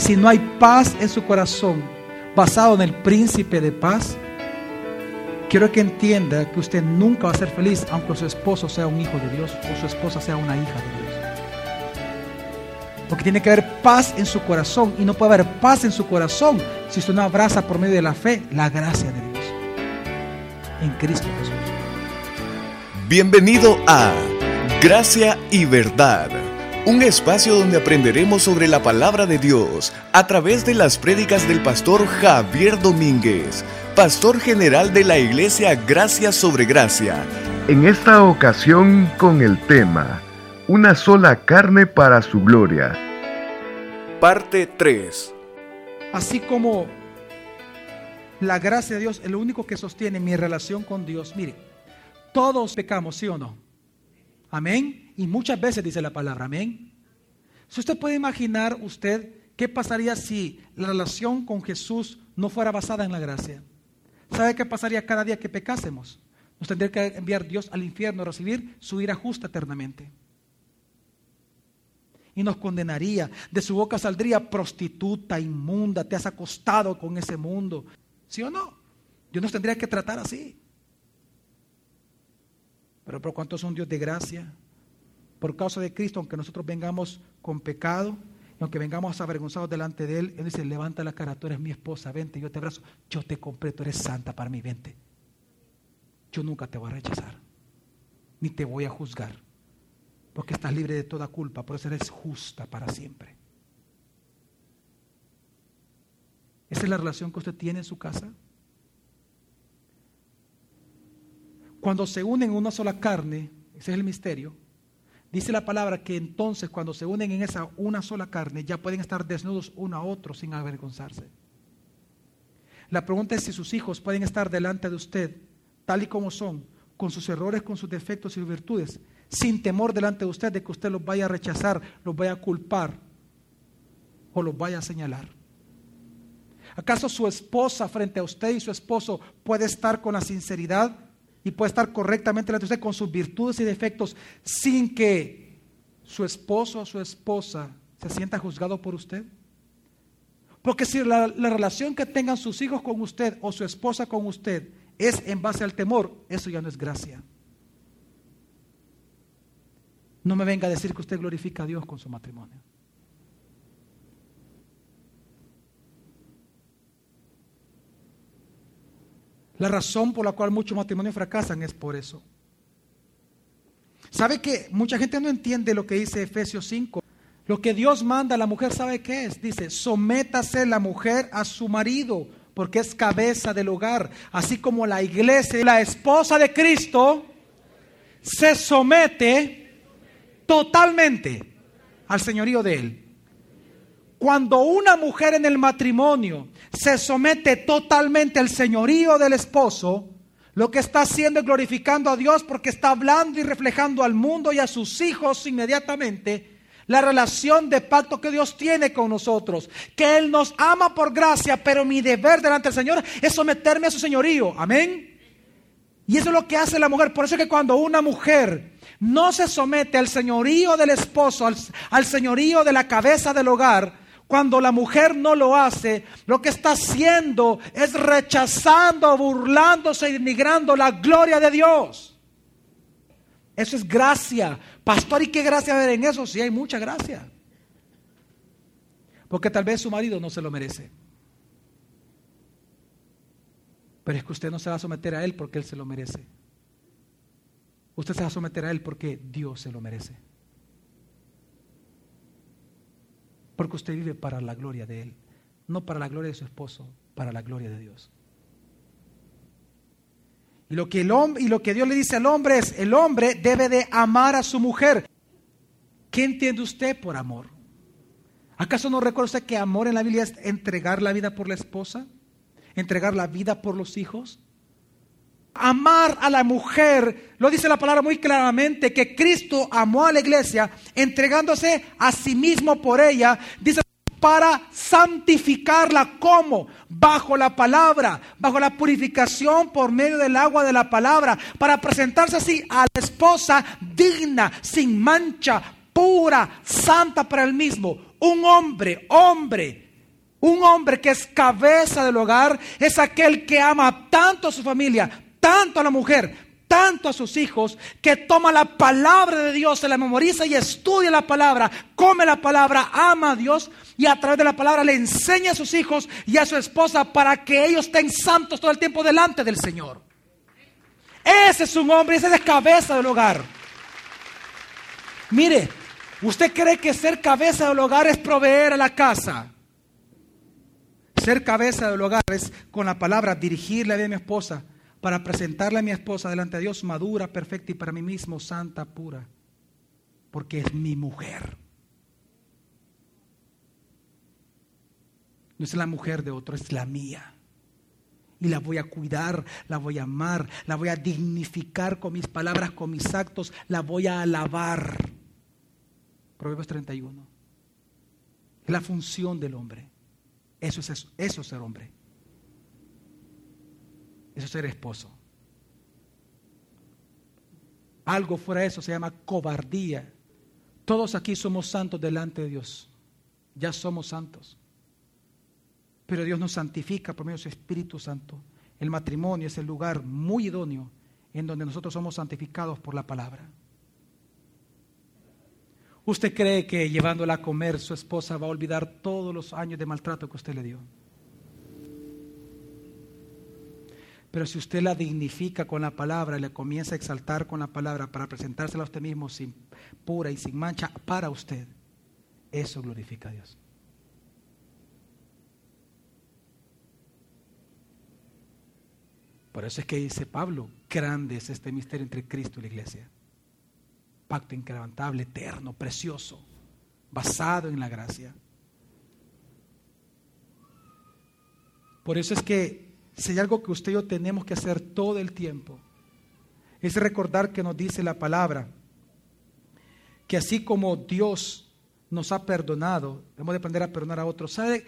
si no hay paz en su corazón, basado en el príncipe de paz, quiero que entienda que usted nunca va a ser feliz aunque su esposo sea un hijo de Dios o su esposa sea una hija de Dios. Porque tiene que haber paz en su corazón y no puede haber paz en su corazón si usted no abraza por medio de la fe la gracia de Dios en Cristo Jesús. Bienvenido a Gracia y Verdad, un espacio donde aprenderemos sobre la palabra de Dios a través de las prédicas del pastor Javier Domínguez, pastor general de la iglesia Gracia sobre Gracia. En esta ocasión con el tema, una sola carne para su gloria. Parte 3. Así como la gracia de Dios es lo único que sostiene mi relación con Dios. Mire, todos pecamos, ¿sí o no? Amén. Y muchas veces dice la palabra, amén. Si usted puede imaginar usted qué pasaría si la relación con Jesús no fuera basada en la gracia. ¿Sabe qué pasaría cada día que pecásemos? Nos tendría que enviar Dios al infierno a recibir su ira justa eternamente. Y nos condenaría. De su boca saldría prostituta, inmunda, te has acostado con ese mundo. ¿Sí o no? Dios nos tendría que tratar así. Pero por cuanto es un Dios de gracia, por causa de Cristo, aunque nosotros vengamos con pecado, y aunque vengamos avergonzados delante de Él, Él dice, levanta la cara, tú eres mi esposa, vente, yo te abrazo, yo te compré, tú eres santa para mí, vente. Yo nunca te voy a rechazar, ni te voy a juzgar, porque estás libre de toda culpa, por eso eres justa para siempre. ¿Esa es la relación que usted tiene en su casa? Cuando se unen en una sola carne, ese es el misterio, dice la palabra que entonces cuando se unen en esa una sola carne ya pueden estar desnudos uno a otro sin avergonzarse. La pregunta es si sus hijos pueden estar delante de usted tal y como son, con sus errores, con sus defectos y virtudes, sin temor delante de usted de que usted los vaya a rechazar, los vaya a culpar o los vaya a señalar. ¿Acaso su esposa frente a usted y su esposo puede estar con la sinceridad y puede estar correctamente delante de usted con sus virtudes y defectos sin que su esposo o su esposa se sienta juzgado por usted? Porque si la, la, relación que tengan sus hijos con usted o su esposa con usted es en base al temor, eso ya no es gracia. No me venga a decir que usted glorifica a Dios con su matrimonio. La razón por la cual muchos matrimonios fracasan es por eso. ¿Sabe que mucha gente no entiende lo que dice Efesios 5? Lo que Dios manda a la mujer, ¿sabe qué es? Dice, sométase la mujer a su marido, porque es cabeza del hogar, así como la iglesia, la esposa de Cristo, se somete totalmente al señorío de Él. Cuando una mujer en el matrimonio se somete totalmente al señorío del esposo, lo que está haciendo es glorificando a Dios porque está hablando y reflejando al mundo y a sus hijos inmediatamente la relación de pacto que Dios tiene con nosotros, que Él nos ama por gracia, pero mi deber delante del Señor es someterme a su señorío. Amén. Y eso es lo que hace la mujer. Por eso es que cuando una mujer no se somete al señorío del esposo, al, señorío de la cabeza del hogar, cuando la mujer no lo hace, lo que está haciendo es rechazando, burlándose y denigrando la gloria de Dios. Eso es gracia. Pastor, ¿y qué gracia ver en eso? Sí, hay mucha gracia. Porque tal vez su marido no se lo merece. Pero es que usted no se va a someter a él porque él se lo merece. Usted se va a someter a él porque Dios se lo merece. Porque usted vive para la gloria de Él, no para la gloria de su esposo, para la gloria de Dios. Y lo que, el hombre, y lo que Dios le dice al hombre es, el hombre debe de amar a su mujer. ¿Qué entiende usted por amor? ¿Acaso no recuerda usted que amor en la Biblia es entregar la vida por la esposa? ¿Entregar la vida por los hijos? Amar a la mujer, lo dice la palabra muy claramente, que Cristo amó a la iglesia entregándose a sí mismo por ella, dice para santificarla. Como bajo la palabra, bajo la purificación por medio del agua de la palabra, para presentarse así a la esposa digna, sin mancha, pura, santa para el mismo, un hombre, hombre Un hombre que es cabeza del hogar es aquel que ama tanto a su familia, tanto a la mujer, tanto a sus hijos, que toma la palabra de Dios, se la memoriza y estudia la palabra, come la palabra, ama a Dios y a través de la palabra le enseña a sus hijos y a su esposa para que ellos estén santos todo el tiempo delante del Señor. Ese es un hombre, ese es cabeza del hogar. Mire, ¿usted cree que ser cabeza del hogar es proveer a la casa? Ser cabeza del hogar es con la palabra dirigirle a mi esposa para presentarle a mi esposa delante de Dios madura, perfecta y para mí mismo santa, pura. Porque es mi mujer. No es la mujer de otro, es la mía. Y la voy a cuidar, la voy a amar, la voy a dignificar con mis palabras, con mis actos, la voy a alabar. Proverbios 31. Es la función del hombre. Eso es, eso, es ser hombre. Eso es ser esposo. Algo fuera de eso se llama cobardía. Todos aquí somos santos delante de Dios. Ya somos santos. Pero Dios nos santifica por medio de su Espíritu Santo. El matrimonio es el lugar muy idóneo en donde nosotros somos santificados por la palabra. ¿Usted cree que llevándola a comer su esposa va a olvidar todos los años de maltrato que usted le dio? Pero si usted la dignifica con la palabra y le comienza a exaltar con la palabra para presentársela a usted mismo sin pura y sin mancha para usted, eso glorifica a Dios. Por eso es que dice Pablo, grande es este misterio entre Cristo y la iglesia pacto inquebrantable, eterno, precioso, basado en la gracia. Por eso es que si hay algo que usted y yo tenemos que hacer todo el tiempo, es recordar que nos dice la palabra, que así como Dios nos ha perdonado, hemos de aprender a perdonar a otros. ¿Sabe,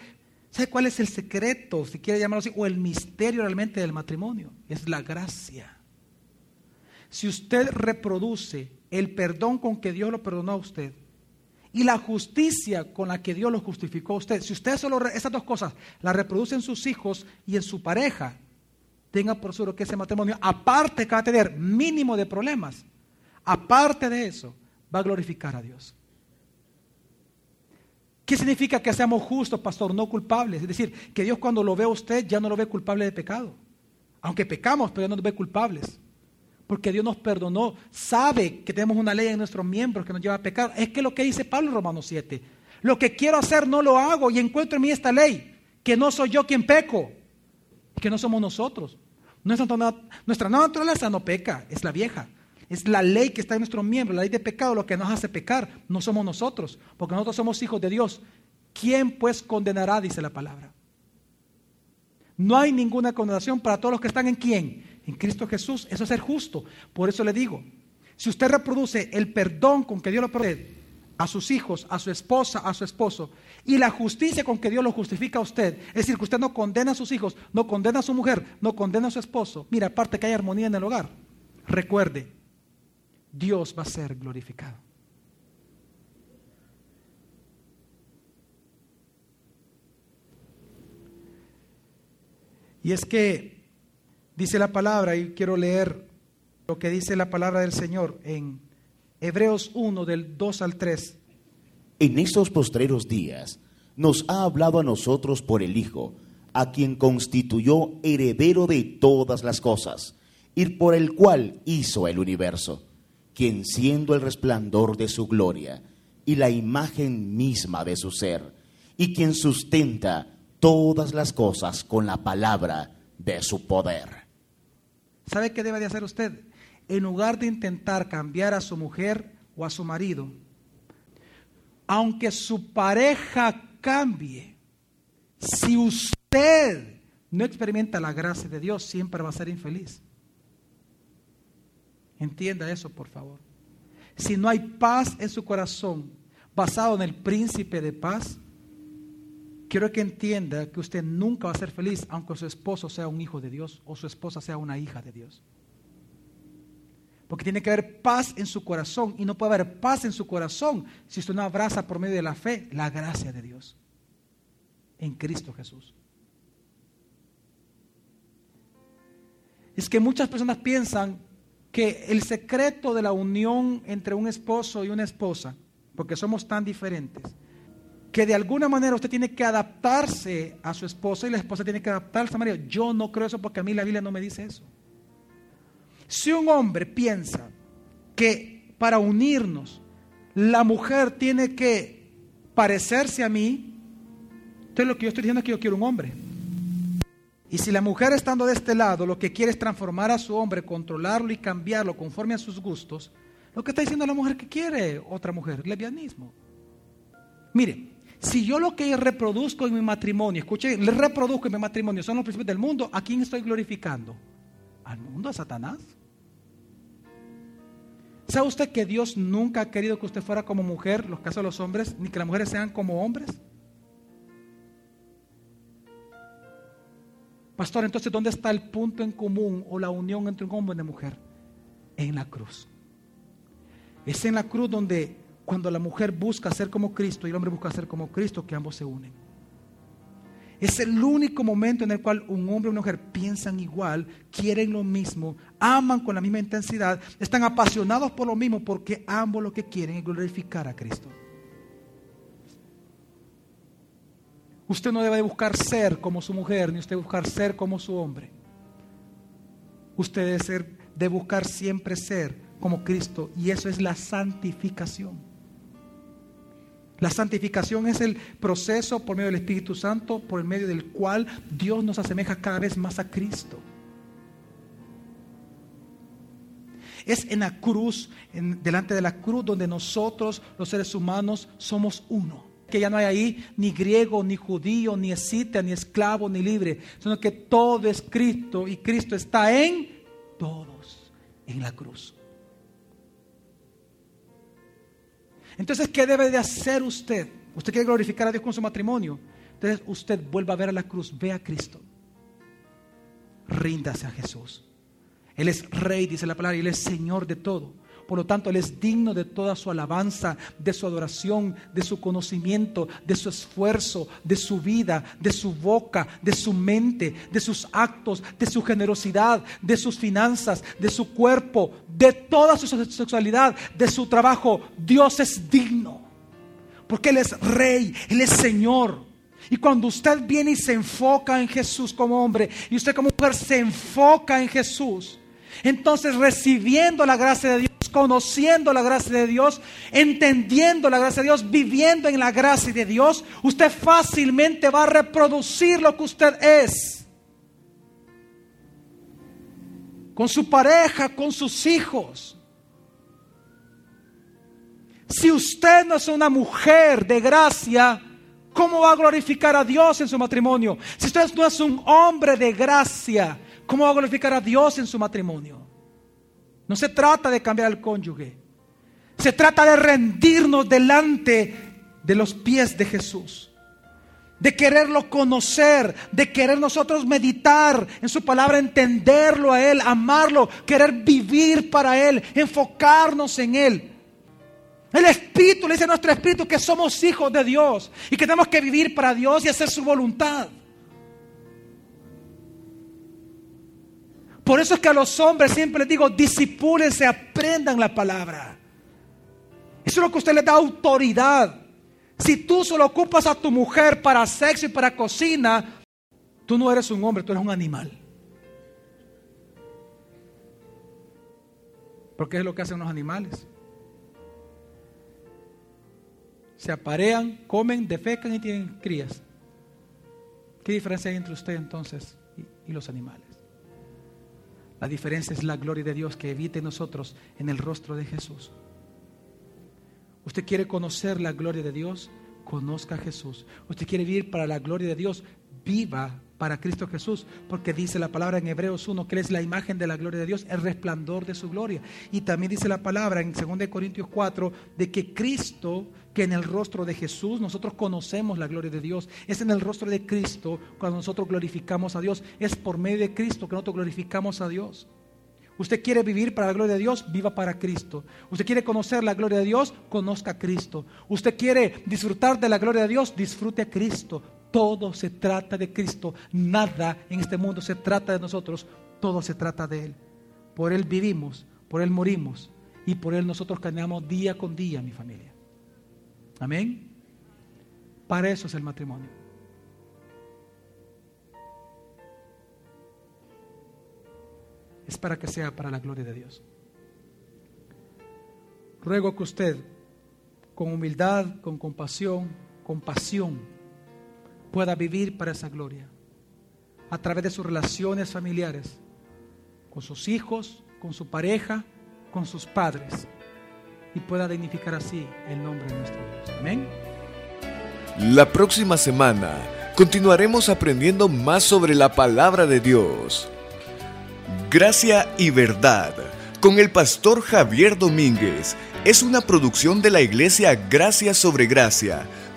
¿Sabe cuál es el secreto, si quiere llamarlo así, o el misterio realmente del matrimonio? Es la gracia. Si usted reproduce el perdón con que Dios lo perdonó a usted y la justicia con la que Dios lo justificó a usted, si usted solo esas dos cosas las reproduce en sus hijos y en su pareja, tenga por seguro que ese matrimonio, aparte que va a tener mínimo de problemas, aparte de eso, va a glorificar a Dios. ¿Qué significa que seamos justos, pastor, no culpables? Es decir, que Dios cuando lo ve a usted ya no lo ve culpable de pecado. Aunque pecamos, pero ya no nos ve culpables porque Dios nos perdonó, sabe que tenemos una ley en nuestros miembros que nos lleva a pecar. Es que lo que dice Pablo en Romanos 7, lo que quiero hacer no lo hago y encuentro en mí esta ley, que no soy yo quien peco, que no somos nosotros. Nuestra, nuestra naturaleza no peca, es la vieja. Es la ley que está en nuestros miembros, la ley de pecado, lo que nos hace pecar, no somos nosotros, porque nosotros somos hijos de Dios. ¿Quién pues condenará? Dice la palabra. No hay ninguna condenación para todos los que están en quién? En Cristo Jesús. Eso es ser justo. Por eso le digo, si usted reproduce el perdón con que Dios lo perdona a sus hijos, a su esposa, a su esposo, y la justicia con que Dios lo justifica a usted, es decir, que usted no condena a sus hijos, no condena a su mujer, no condena a su esposo, mira, aparte que hay armonía en el hogar, recuerde, Dios va a ser glorificado. Y es que Dice la palabra, y quiero leer lo que dice la palabra del Señor en Hebreos 1 del 2 al 3. En estos postreros días nos ha hablado a nosotros por el Hijo, a quien constituyó heredero de todas las cosas, y por el cual hizo el universo, quien siendo el resplandor de su gloria y la imagen misma de su ser, y quien sustenta todas las cosas con la palabra de su poder ¿Sabe qué debe de hacer usted? En lugar de intentar cambiar a su mujer o a su marido, aunque su pareja cambie, si usted no experimenta la gracia de Dios, siempre va a ser infeliz. Entienda eso, por favor. Si no hay paz en su corazón, basado en el príncipe de paz, quiero que entienda que usted nunca va a ser feliz aunque su esposo sea un hijo de Dios o su esposa sea una hija de Dios. Porque tiene que haber paz en su corazón y no puede haber paz en su corazón si usted no abraza por medio de la fe la gracia de Dios. en Cristo Jesús. Es que muchas personas piensan que el secreto de la unión entre un esposo y una esposa, porque somos tan diferentes, que de alguna manera usted tiene que adaptarse a su esposa y la esposa tiene que adaptarse a María. Yo no creo eso porque a mí la Biblia no me dice eso. Si un hombre piensa que para unirnos la mujer tiene que parecerse a mí, entonces lo que yo estoy diciendo es que yo quiero un hombre. Y si la mujer estando de este lado lo que quiere es transformar a su hombre, controlarlo y cambiarlo conforme a sus gustos, lo que está diciendo la mujer que quiere otra mujer, lesbianismo. Mire, si yo lo que reproduzco en mi matrimonio, escuche, le reproduzco en mi matrimonio, son los principios del mundo, ¿a quién estoy glorificando? ¿Al mundo, a Satanás? ¿Sabe usted que Dios nunca ha querido que usted fuera como mujer, los casos de los hombres, ni que las mujeres sean como hombres? Pastor, entonces, ¿dónde está el punto en común o la unión entre un hombre y una mujer? En la cruz. Es en la cruz donde cuando la mujer busca ser como Cristo y el hombre busca ser como Cristo, que ambos se unen. Es el único momento en el cual un hombre y una mujer piensan igual, quieren lo mismo, aman con la misma intensidad, están apasionados por lo mismo porque ambos lo que quieren es glorificar a Cristo. Usted no debe buscar ser como su mujer, ni usted buscar ser como su hombre. Usted debe, ser, de buscar siempre ser como Cristo y eso es la santificación. La santificación es el proceso por medio del Espíritu Santo, por el medio del cual Dios nos asemeja cada vez más a Cristo. Es en la cruz, delante de la cruz, donde nosotros, los seres humanos, somos uno que ya no hay ahí ni griego, ni judío, ni escita, ni esclavo, ni libre, sino que todo es Cristo y Cristo está en todos, en la cruz. Entonces, ¿qué debe de hacer usted? Usted quiere glorificar a Dios con su matrimonio. Entonces, usted vuelva a ver a la cruz, ve a Cristo. Ríndase a Jesús. Él es rey, dice la palabra, y Él es Señor de todo. Por lo tanto, Él es digno de toda su alabanza, de su adoración, de su conocimiento, de su esfuerzo, de su vida, de su boca, de su mente, de sus actos, de su generosidad, de sus finanzas, de su cuerpo, de toda su sexualidad, de su trabajo. Dios es digno. Porque Él es rey, Él es Señor. Y cuando usted viene y se enfoca en Jesús como hombre, y usted como mujer se enfoca en Jesús, entonces recibiendo la gracia de Dios, conociendo la gracia de Dios, entendiendo la gracia de Dios, viviendo en la gracia de Dios, usted fácilmente va a reproducir lo que usted es. Con su pareja, con sus hijos. Si usted no es una mujer de gracia, ¿cómo va a glorificar a Dios en su matrimonio? Si usted no es un hombre de gracia, ¿cómo va a glorificar a Dios en su matrimonio? No se trata de cambiar al cónyuge. Se trata de rendirnos delante de los pies de Jesús. De quererlo conocer, de querer nosotros meditar en su palabra, entenderlo a Él, amarlo, querer vivir para Él, enfocarnos en Él. El Espíritu le dice a nuestro Espíritu que somos hijos de Dios y que tenemos que vivir para Dios y hacer su voluntad. Por eso es que a los hombres siempre les digo, disipúlense, aprendan la palabra. Eso es lo que usted le da autoridad. Si tú solo ocupas a tu mujer para sexo y para cocina, tú no eres un hombre, tú eres un animal. Porque es lo que hacen los animales. Se aparean, comen, defecan y tienen crías. ¿Qué diferencia hay entre usted entonces y, y los animales? La diferencia es la gloria de Dios que evite nosotros en el rostro de Jesús. ¿Usted quiere conocer la gloria de Dios? Conozca a Jesús. ¿Usted quiere vivir para la gloria de Dios? Viva para Cristo Jesús, porque dice la palabra en Hebreos 1 que Él es la imagen de la gloria de Dios, el resplandor de su gloria. Y también dice la palabra en 2 Corintios 4 de que Cristo, que en el rostro de Jesús nosotros conocemos la gloria de Dios, es en el rostro de Cristo cuando nosotros glorificamos a Dios, es por medio de Cristo que nosotros glorificamos a Dios. Usted quiere vivir para la gloria de Dios, viva para Cristo. Usted quiere conocer la gloria de Dios, conozca a Cristo. Usted quiere disfrutar de la gloria de Dios, disfrute a Cristo. Todo se trata de Cristo. Nada en este mundo se trata de nosotros. Todo se trata de Él. Por Él vivimos, por Él morimos y por Él nosotros caminamos día con día, mi familia. Amén. Para eso es el matrimonio. Es para que sea para la gloria de Dios. Ruego que usted, con humildad, con compasión, con pasión, pueda vivir para esa gloria. A través de sus relaciones familiares, con sus hijos, con su pareja, con sus padres. Y pueda dignificar así el nombre de nuestro Dios. Amén. La próxima semana continuaremos aprendiendo más sobre la palabra de Dios. Gracia y verdad con el pastor Javier Domínguez es una producción de la iglesia Gracia sobre Gracia.